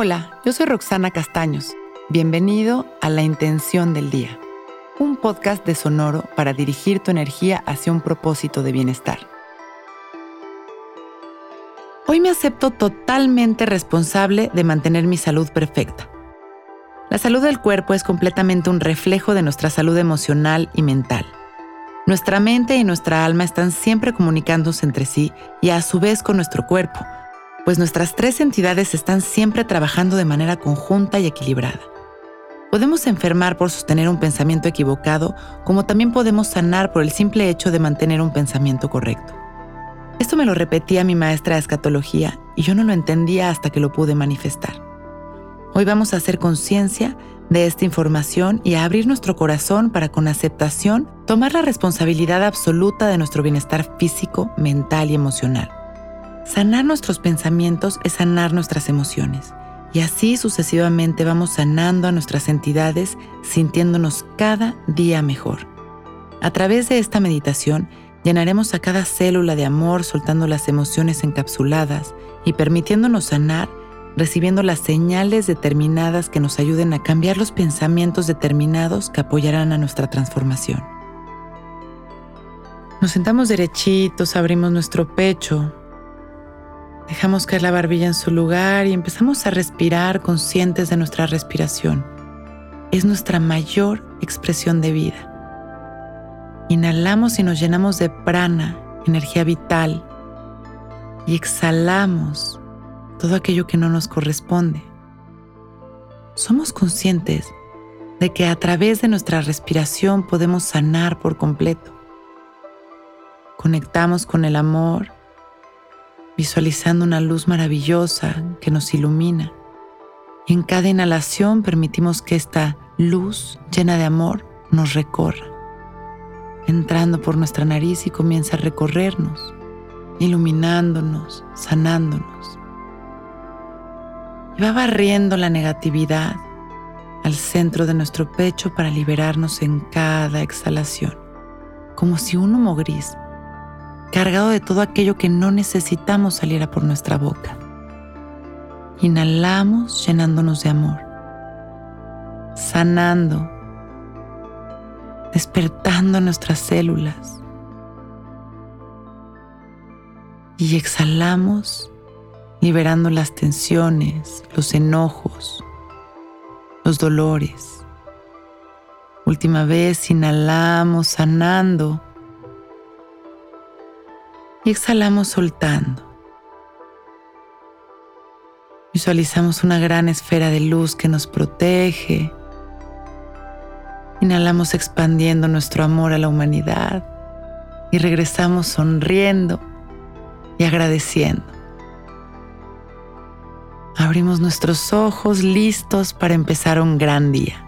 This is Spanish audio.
Hola, yo soy Roxana Castaños. Bienvenido a La Intención del Día, un podcast de Sonoro para dirigir tu energía hacia un propósito de bienestar. Hoy me acepto totalmente responsable de mantener mi salud perfecta. La salud del cuerpo es completamente un reflejo de nuestra salud emocional y mental. Nuestra mente y nuestra alma están siempre comunicándose entre sí y a su vez con nuestro cuerpo, pues nuestras tres entidades están siempre trabajando de manera conjunta y equilibrada. Podemos enfermar por sostener un pensamiento equivocado, como también podemos sanar por el simple hecho de mantener un pensamiento correcto. Esto me lo repetía mi maestra de escatología y yo no lo entendía hasta que lo pude manifestar. Hoy vamos a hacer conciencia de esta información y a abrir nuestro corazón para con aceptación tomar la responsabilidad absoluta de nuestro bienestar físico, mental y emocional. Sanar nuestros pensamientos es sanar nuestras emociones. Y así sucesivamente vamos sanando a nuestras entidades sintiéndonos cada día mejor. A través de esta meditación llenaremos a cada célula de amor soltando las emociones encapsuladas y permitiéndonos sanar recibiendo las señales determinadas que nos ayuden a cambiar los pensamientos determinados que apoyarán a nuestra transformación. Nos sentamos derechitos, abrimos nuestro pecho, Dejamos caer la barbilla en su lugar y empezamos a respirar conscientes de nuestra respiración. Es nuestra mayor expresión de vida. Inhalamos y nos llenamos de prana, energía vital, y exhalamos todo aquello que no nos corresponde. Somos conscientes de que a través de nuestra respiración podemos sanar por completo. Conectamos con el amor visualizando una luz maravillosa que nos ilumina. Y en cada inhalación permitimos que esta luz llena de amor nos recorra, entrando por nuestra nariz y comienza a recorrernos, iluminándonos, sanándonos. Y va barriendo la negatividad al centro de nuestro pecho para liberarnos en cada exhalación, como si un humo gris cargado de todo aquello que no necesitamos saliera por nuestra boca. Inhalamos llenándonos de amor, sanando, despertando nuestras células. Y exhalamos liberando las tensiones, los enojos, los dolores. Última vez, inhalamos sanando exhalamos soltando. Visualizamos una gran esfera de luz que nos protege. Inhalamos expandiendo nuestro amor a la humanidad y regresamos sonriendo y agradeciendo. Abrimos nuestros ojos listos para empezar un gran día.